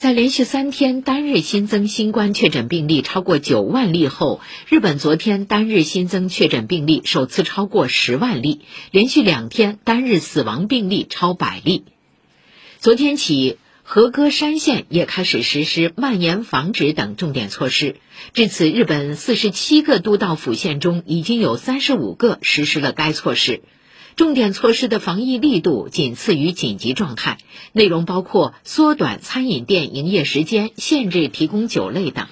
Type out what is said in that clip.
在连续三天单日新增新冠确诊病例超过九万例后，日本昨天单日新增确诊病例首次超过十万例，连续两天单日死亡病例超百例。昨天起，和歌山县也开始实施蔓延防止等重点措施。至此，日本四十七个都道府县中已经有三十五个实施了该措施。重点措施的防疫力度仅次于紧急状态，内容包括缩短餐饮店营业时间、限制提供酒类等。